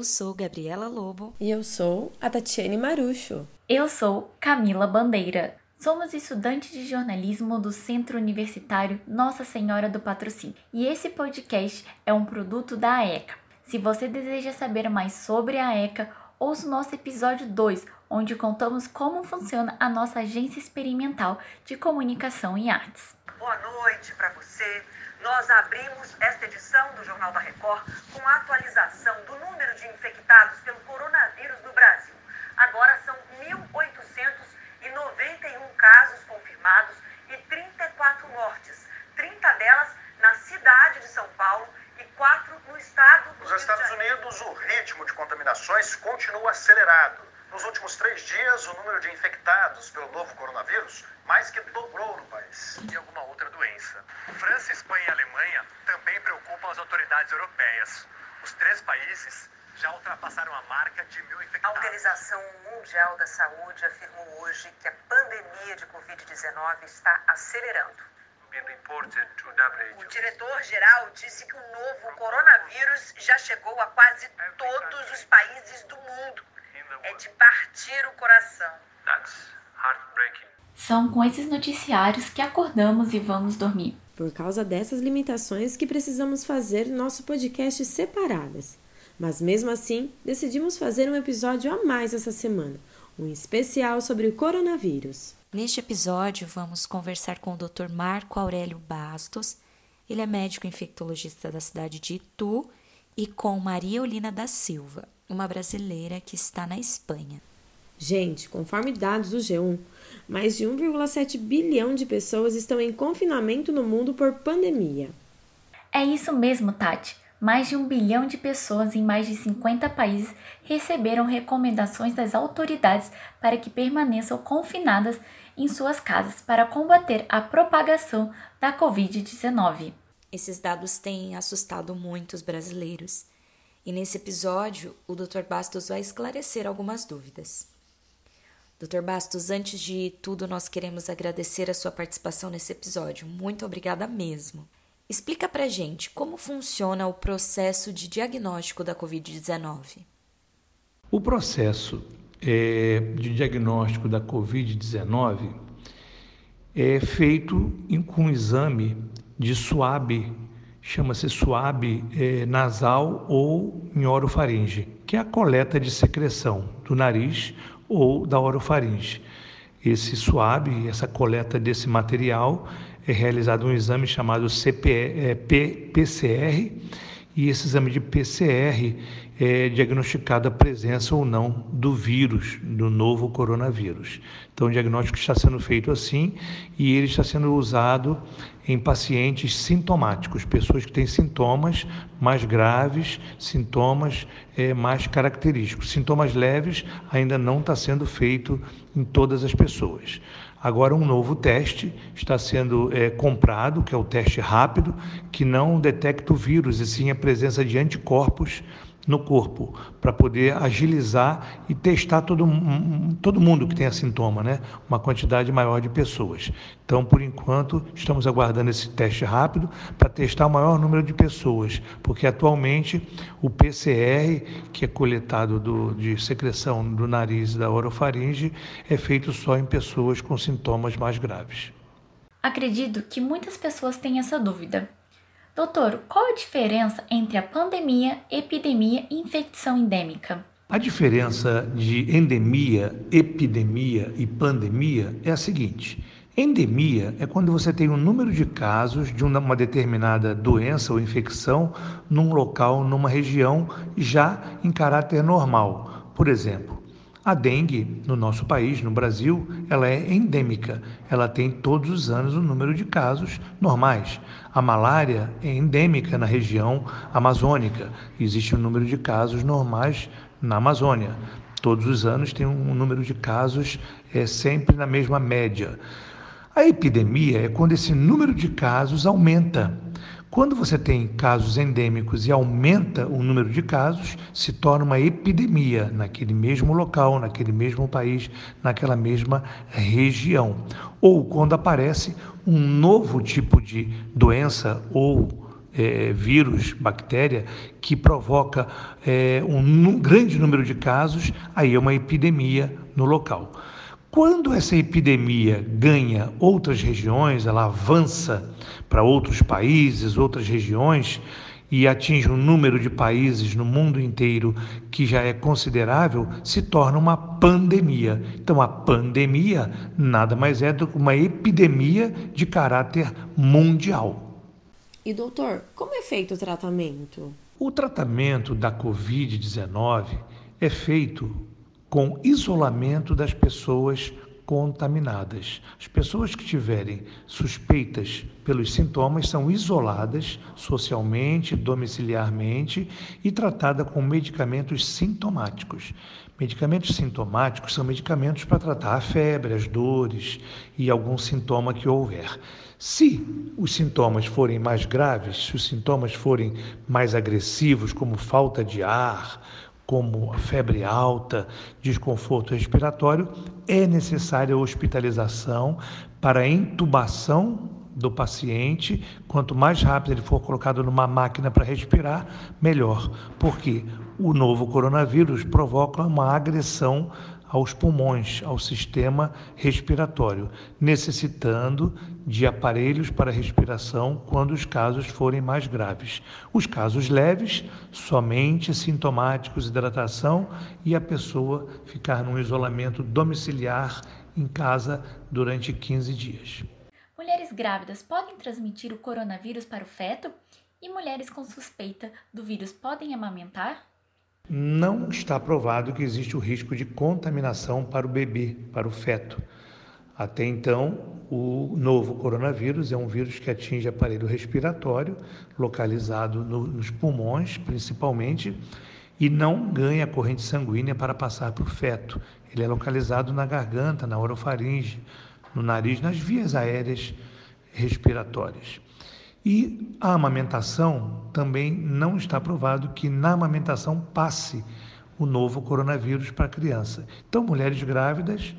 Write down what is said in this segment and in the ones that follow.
Eu sou Gabriela Lobo. E eu sou a Tatiane Marucho. Eu sou Camila Bandeira. Somos estudantes de jornalismo do Centro Universitário Nossa Senhora do Patrocínio. E esse podcast é um produto da AECA. Se você deseja saber mais sobre a AECA, ouça o nosso episódio 2, onde contamos como funciona a nossa agência experimental de comunicação e artes. Boa noite para você. Nós abrimos esta edição do Jornal da Record com a atualização do número de infectados pelo coronavírus no Brasil. Agora são 1.891 casos confirmados e 34 mortes, 30 delas na cidade de São Paulo e 4 no estado do Nos Estados Unidos, o ritmo de contaminações continua acelerado. Nos últimos três dias, o número de infectados pelo novo coronavírus mais que dobrou no país. E alguma outra doença. França, Espanha e Alemanha também preocupam as autoridades europeias. Os três países já ultrapassaram a marca de mil infectados. A Organização Mundial da Saúde afirmou hoje que a pandemia de Covid-19 está acelerando. O diretor-geral disse que o novo coronavírus já chegou a quase todos os países do mundo. É de partir o coração. São com esses noticiários que acordamos e vamos dormir. Por causa dessas limitações que precisamos fazer nosso podcast separadas. Mas mesmo assim, decidimos fazer um episódio a mais essa semana, um especial sobre o coronavírus. Neste episódio, vamos conversar com o Dr. Marco Aurélio Bastos. Ele é médico infectologista da cidade de Itu e com Maria Olina da Silva, uma brasileira que está na Espanha. Gente, conforme dados do G1, mais de 1,7 bilhão de pessoas estão em confinamento no mundo por pandemia. É isso mesmo, Tati. Mais de um bilhão de pessoas em mais de 50 países receberam recomendações das autoridades para que permaneçam confinadas em suas casas para combater a propagação da Covid-19. Esses dados têm assustado muitos brasileiros. E nesse episódio, o Dr. Bastos vai esclarecer algumas dúvidas. Dr. Bastos, antes de tudo, nós queremos agradecer a sua participação nesse episódio. Muito obrigada mesmo. Explica pra gente como funciona o processo de diagnóstico da Covid-19. O processo é, de diagnóstico da Covid-19 é feito com um exame de suave, chama-se suave é, nasal ou em orofaringe, que é a coleta de secreção do nariz ou da orofaringe. Esse suave, essa coleta desse material, é realizado um exame chamado CPE, P, PCR, e esse exame de PCR é diagnosticada a presença ou não do vírus, do novo coronavírus. Então, o diagnóstico está sendo feito assim e ele está sendo usado em pacientes sintomáticos, pessoas que têm sintomas mais graves, sintomas é, mais característicos. Sintomas leves ainda não está sendo feito em todas as pessoas. Agora, um novo teste está sendo é, comprado, que é o teste rápido, que não detecta o vírus, e sim a presença de anticorpos no corpo para poder agilizar e testar todo, todo mundo que tenha sintoma, né? Uma quantidade maior de pessoas. Então, por enquanto, estamos aguardando esse teste rápido para testar o maior número de pessoas, porque atualmente o PCR, que é coletado do, de secreção do nariz da orofaringe, é feito só em pessoas com sintomas mais graves. Acredito que muitas pessoas têm essa dúvida. Doutor, qual a diferença entre a pandemia, epidemia e infecção endêmica? A diferença de endemia, epidemia e pandemia é a seguinte: endemia é quando você tem um número de casos de uma determinada doença ou infecção num local, numa região, já em caráter normal. Por exemplo, a dengue no nosso país, no Brasil, ela é endêmica. Ela tem todos os anos um número de casos normais. A malária é endêmica na região amazônica. Existe um número de casos normais na Amazônia. Todos os anos tem um número de casos é sempre na mesma média. A epidemia é quando esse número de casos aumenta. Quando você tem casos endêmicos e aumenta o número de casos, se torna uma epidemia naquele mesmo local, naquele mesmo país, naquela mesma região. Ou quando aparece um novo tipo de doença ou é, vírus, bactéria, que provoca é, um grande número de casos, aí é uma epidemia no local. Quando essa epidemia ganha outras regiões, ela avança para outros países, outras regiões, e atinge um número de países no mundo inteiro que já é considerável, se torna uma pandemia. Então, a pandemia nada mais é do que uma epidemia de caráter mundial. E, doutor, como é feito o tratamento? O tratamento da Covid-19 é feito com isolamento das pessoas contaminadas. As pessoas que tiverem suspeitas pelos sintomas são isoladas socialmente, domiciliarmente e tratadas com medicamentos sintomáticos. Medicamentos sintomáticos são medicamentos para tratar a febre, as dores e algum sintoma que houver. Se os sintomas forem mais graves, se os sintomas forem mais agressivos, como falta de ar, como febre alta, desconforto respiratório, é necessária hospitalização para intubação do paciente. Quanto mais rápido ele for colocado numa máquina para respirar, melhor, porque o novo coronavírus provoca uma agressão aos pulmões, ao sistema respiratório, necessitando de aparelhos para respiração quando os casos forem mais graves. Os casos leves, somente sintomáticos, hidratação e a pessoa ficar num isolamento domiciliar em casa durante 15 dias. Mulheres grávidas podem transmitir o coronavírus para o feto? E mulheres com suspeita do vírus podem amamentar? Não está provado que existe o risco de contaminação para o bebê, para o feto. Até então, o novo coronavírus é um vírus que atinge aparelho respiratório, localizado no, nos pulmões, principalmente, e não ganha corrente sanguínea para passar para o feto. Ele é localizado na garganta, na orofaringe, no nariz, nas vias aéreas respiratórias. E a amamentação também não está provado que na amamentação passe o novo coronavírus para a criança. Então, mulheres grávidas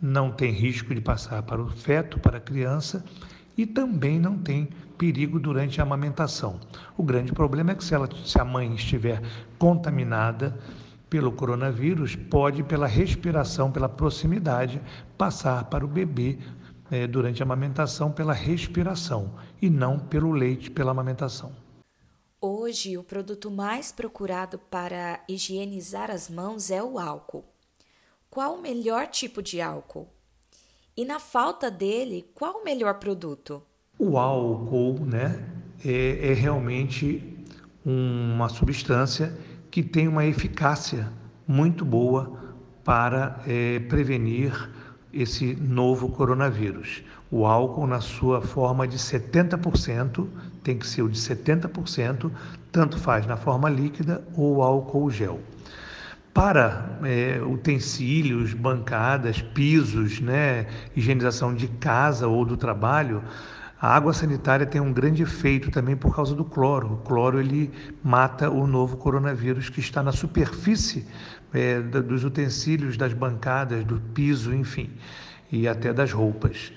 não têm risco de passar para o feto, para a criança, e também não tem perigo durante a amamentação. O grande problema é que se, ela, se a mãe estiver contaminada pelo coronavírus, pode, pela respiração, pela proximidade, passar para o bebê é, durante a amamentação pela respiração e não pelo leite pela amamentação. Hoje, o produto mais procurado para higienizar as mãos é o álcool. Qual o melhor tipo de álcool? E na falta dele, qual o melhor produto? O álcool, né, é, é realmente uma substância que tem uma eficácia muito boa para é, prevenir esse novo coronavírus. O álcool, na sua forma de 70%, tem que ser o de 70%, tanto faz na forma líquida ou álcool gel. Para é, utensílios, bancadas, pisos, né, higienização de casa ou do trabalho, a água sanitária tem um grande efeito também por causa do cloro. O cloro ele mata o novo coronavírus que está na superfície é, dos utensílios, das bancadas, do piso, enfim, e até das roupas.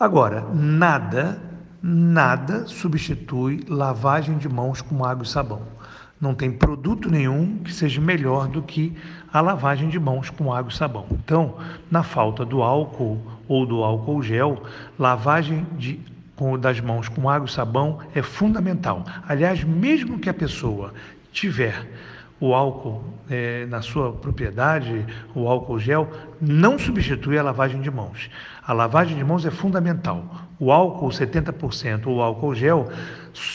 Agora, nada, nada substitui lavagem de mãos com água e sabão. Não tem produto nenhum que seja melhor do que a lavagem de mãos com água e sabão. Então, na falta do álcool ou do álcool gel, lavagem de com, das mãos com água e sabão é fundamental. Aliás, mesmo que a pessoa tiver o álcool é, na sua propriedade, o álcool gel, não substitui a lavagem de mãos. A lavagem de mãos é fundamental. O álcool 70% ou o álcool gel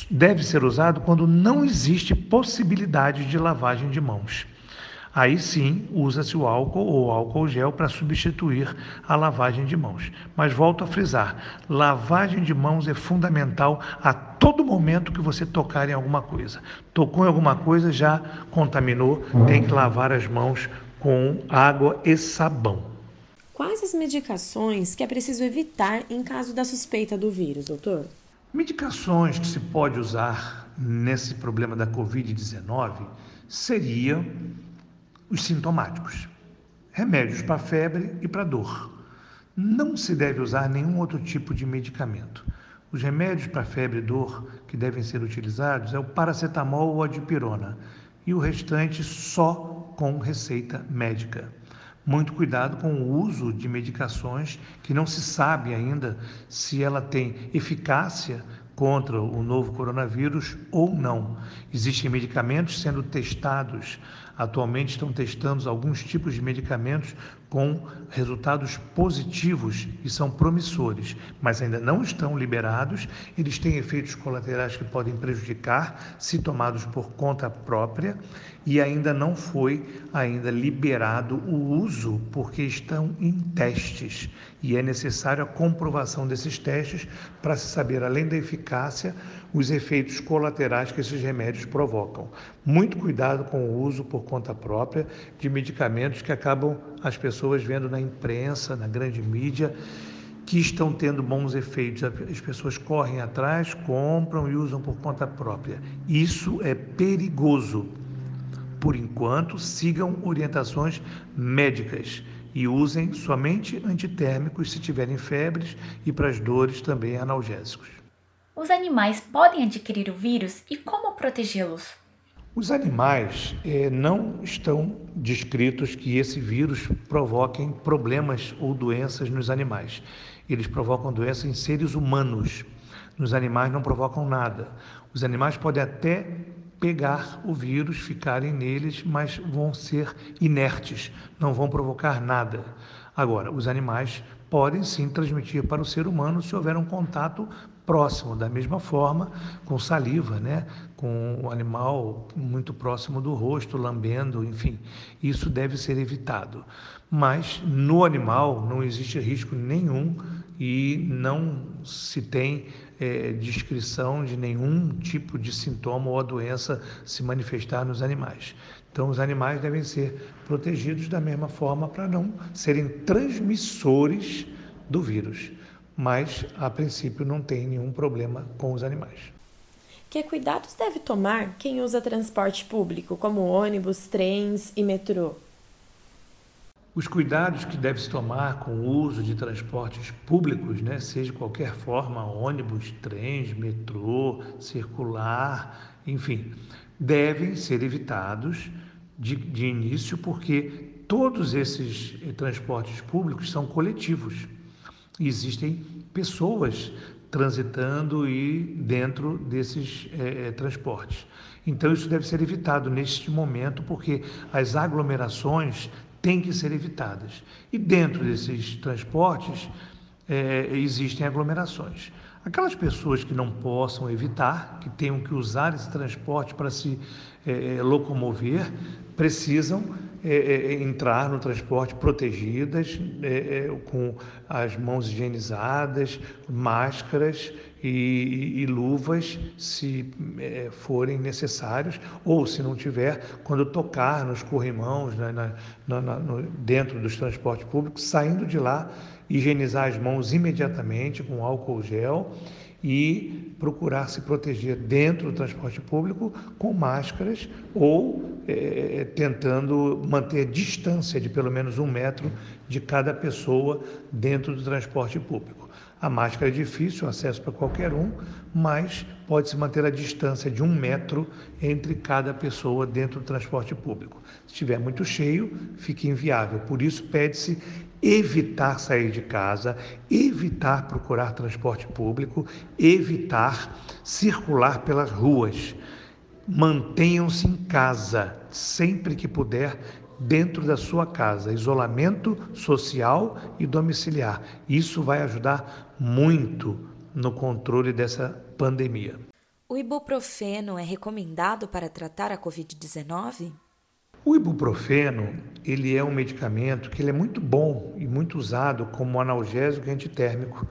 deve ser usado quando não existe possibilidade de lavagem de mãos. Aí sim usa-se o álcool ou álcool gel para substituir a lavagem de mãos. Mas volto a frisar: lavagem de mãos é fundamental a todo momento que você tocar em alguma coisa. Tocou em alguma coisa, já contaminou, tem que lavar as mãos com água e sabão. Quais as medicações que é preciso evitar em caso da suspeita do vírus, doutor? Medicações que se pode usar nesse problema da Covid-19 seria os sintomáticos, remédios para febre e para dor. Não se deve usar nenhum outro tipo de medicamento. Os remédios para febre e dor que devem ser utilizados é o paracetamol ou a dipirona e o restante só com receita médica. Muito cuidado com o uso de medicações que não se sabe ainda se ela tem eficácia contra o novo coronavírus ou não. Existem medicamentos sendo testados. Atualmente estão testando alguns tipos de medicamentos com resultados positivos e são promissores, mas ainda não estão liberados. Eles têm efeitos colaterais que podem prejudicar se tomados por conta própria e ainda não foi ainda liberado o uso porque estão em testes e é necessário a comprovação desses testes para se saber além da eficácia os efeitos colaterais que esses remédios provocam. Muito cuidado com o uso por conta própria de medicamentos que acabam as pessoas vendo na imprensa, na grande mídia, que estão tendo bons efeitos. As pessoas correm atrás, compram e usam por conta própria. Isso é perigoso. Por enquanto, sigam orientações médicas e usem somente antitérmicos se tiverem febres e para as dores também analgésicos. Os animais podem adquirir o vírus e como protegê-los? Os animais eh, não estão descritos que esse vírus provoquem problemas ou doenças nos animais. Eles provocam doenças em seres humanos. Nos animais não provocam nada. Os animais podem até pegar o vírus, ficarem neles, mas vão ser inertes, não vão provocar nada. Agora, os animais podem sim transmitir para o ser humano se houver um contato próximo, da mesma forma com saliva, né? com o animal muito próximo do rosto, lambendo, enfim, isso deve ser evitado. Mas no animal não existe risco nenhum e não se tem é, descrição de nenhum tipo de sintoma ou doença se manifestar nos animais. Então, os animais devem ser protegidos da mesma forma para não serem transmissores do vírus mas a princípio não tem nenhum problema com os animais. Que cuidados deve tomar quem usa transporte público, como ônibus, trens e metrô? Os cuidados que deve se tomar com o uso de transportes públicos, né, seja de qualquer forma, ônibus, trens, metrô, circular, enfim, devem ser evitados de, de início, porque todos esses eh, transportes públicos são coletivos existem pessoas transitando e dentro desses é, transportes. Então, isso deve ser evitado neste momento, porque as aglomerações têm que ser evitadas. E dentro desses transportes é, existem aglomerações. Aquelas pessoas que não possam evitar, que tenham que usar esse transporte para se é, locomover, precisam é, é, entrar no transporte protegidas, é, é, com as mãos higienizadas, máscaras e, e luvas, se é, forem necessários, ou se não tiver, quando tocar nos corrimãos, né, na, na, na, no, dentro dos transportes públicos, saindo de lá, higienizar as mãos imediatamente com álcool gel e procurar se proteger dentro do transporte público com máscaras ou é, tentando manter distância de pelo menos um metro de cada pessoa dentro do transporte público. A máscara é difícil, acesso para qualquer um, mas pode-se manter a distância de um metro entre cada pessoa dentro do transporte público. Se estiver muito cheio, fica inviável. Por isso, pede-se evitar sair de casa, evitar procurar transporte público, evitar circular pelas ruas. Mantenham-se em casa sempre que puder, dentro da sua casa, isolamento social e domiciliar. Isso vai ajudar muito no controle dessa pandemia. O ibuprofeno é recomendado para tratar a COVID-19? O ibuprofeno, ele é um medicamento que ele é muito bom e muito usado como analgésico e antitérmico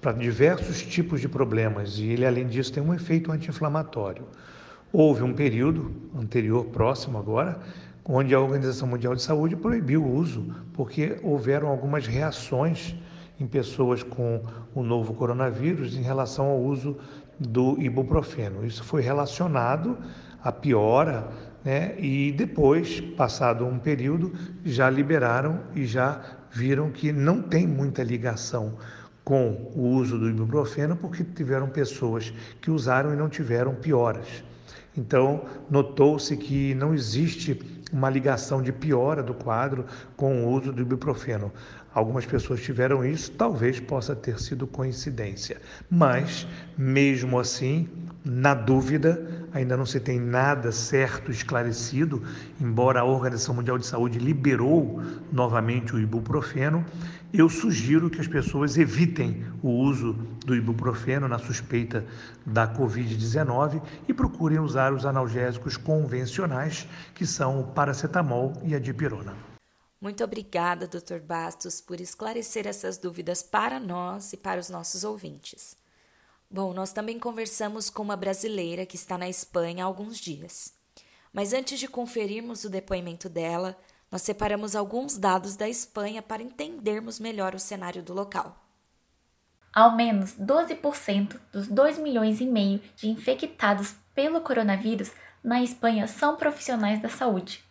para diversos tipos de problemas e ele além disso tem um efeito anti-inflamatório. Houve um período anterior próximo agora onde a Organização Mundial de Saúde proibiu o uso porque houveram algumas reações em pessoas com o novo coronavírus em relação ao uso do ibuprofeno. Isso foi relacionado à piora né? e depois, passado um período, já liberaram e já viram que não tem muita ligação com o uso do ibuprofeno porque tiveram pessoas que usaram e não tiveram pioras. Então, notou-se que não existe uma ligação de piora do quadro com o uso do ibuprofeno. Algumas pessoas tiveram isso, talvez possa ter sido coincidência. Mas, mesmo assim, na dúvida, ainda não se tem nada certo esclarecido, embora a Organização Mundial de Saúde liberou novamente o ibuprofeno, eu sugiro que as pessoas evitem o uso do ibuprofeno na suspeita da Covid-19 e procurem usar os analgésicos convencionais, que são o paracetamol e a dipirona. Muito obrigada, Dr. Bastos, por esclarecer essas dúvidas para nós e para os nossos ouvintes. Bom, nós também conversamos com uma brasileira que está na Espanha há alguns dias. Mas antes de conferirmos o depoimento dela, nós separamos alguns dados da Espanha para entendermos melhor o cenário do local. Ao menos 12% dos 2 milhões e meio de infectados pelo coronavírus na Espanha são profissionais da saúde.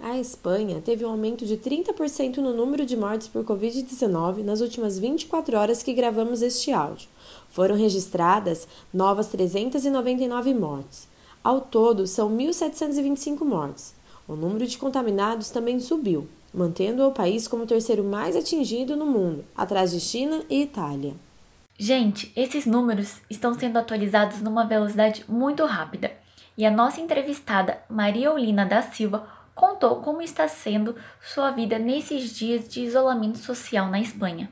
A Espanha teve um aumento de 30% no número de mortes por Covid-19 nas últimas 24 horas que gravamos este áudio. Foram registradas novas 399 mortes. Ao todo, são 1.725 mortes. O número de contaminados também subiu, mantendo o país como o terceiro mais atingido no mundo, atrás de China e Itália. Gente, esses números estão sendo atualizados numa velocidade muito rápida. E a nossa entrevistada, Maria Olina da Silva, contou como está sendo sua vida nesses dias de isolamento social na Espanha.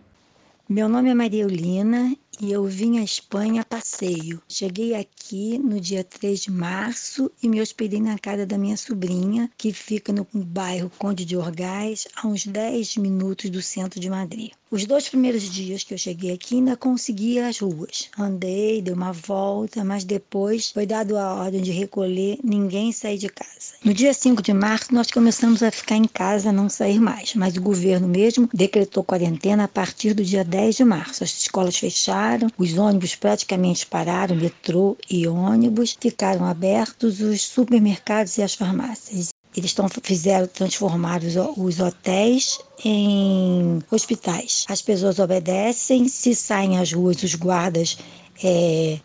Meu nome é Maria Eulina e eu vim à Espanha a passeio. Cheguei aqui no dia 3 de março e me hospedei na casa da minha sobrinha, que fica no bairro Conde de Orgaz, a uns 10 minutos do centro de Madrid. Os dois primeiros dias que eu cheguei aqui ainda consegui as ruas. Andei, dei uma volta, mas depois foi dado a ordem de recolher, ninguém sair de casa. No dia 5 de março nós começamos a ficar em casa, não sair mais, mas o governo mesmo decretou quarentena a partir do dia 10 de março. As escolas fecharam, os ônibus praticamente pararam, metrô e ônibus ficaram abertos, os supermercados e as farmácias. Eles estão, fizeram transformar os, os hotéis em hospitais. As pessoas obedecem, se saem às ruas, os guardas é,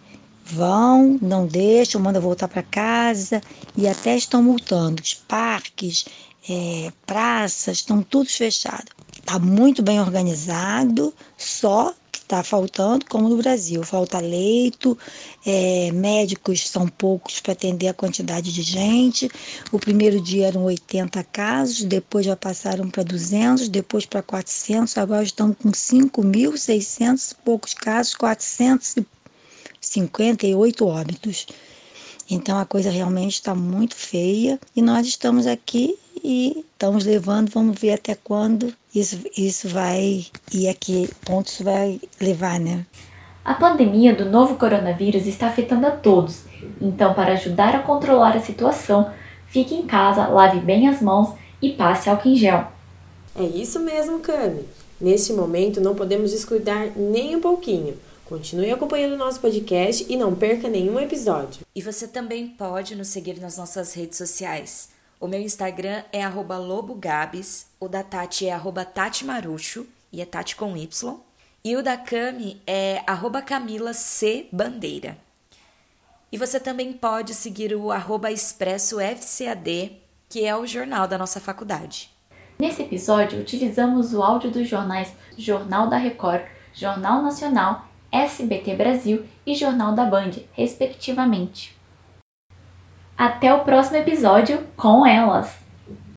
vão, não deixam, mandam voltar para casa e até estão multando. Os parques, é, praças, estão todos fechados. Está muito bem organizado, só está faltando, como no Brasil, falta leito, é, médicos são poucos para atender a quantidade de gente. O primeiro dia eram 80 casos, depois já passaram para 200, depois para 400, agora estamos com 5.600 poucos casos, 458 óbitos. Então a coisa realmente está muito feia e nós estamos aqui e estamos levando, vamos ver até quando isso, isso vai e a que ponto isso vai levar, né? A pandemia do novo coronavírus está afetando a todos, então, para ajudar a controlar a situação, fique em casa, lave bem as mãos e passe álcool em gel. É isso mesmo, Cami. Neste momento não podemos descuidar nem um pouquinho. Continue acompanhando o nosso podcast e não perca nenhum episódio. E você também pode nos seguir nas nossas redes sociais. O meu Instagram é lobogabs, o da Tati é tatimarucho, e é Tati com Y. E o da Cami é Camila C Bandeira. E você também pode seguir o arroba Expresso FCAD, que é o jornal da nossa faculdade. Nesse episódio, utilizamos o áudio dos jornais Jornal da Record, Jornal Nacional, SBT Brasil e Jornal da Band, respectivamente. Até o próximo episódio com elas!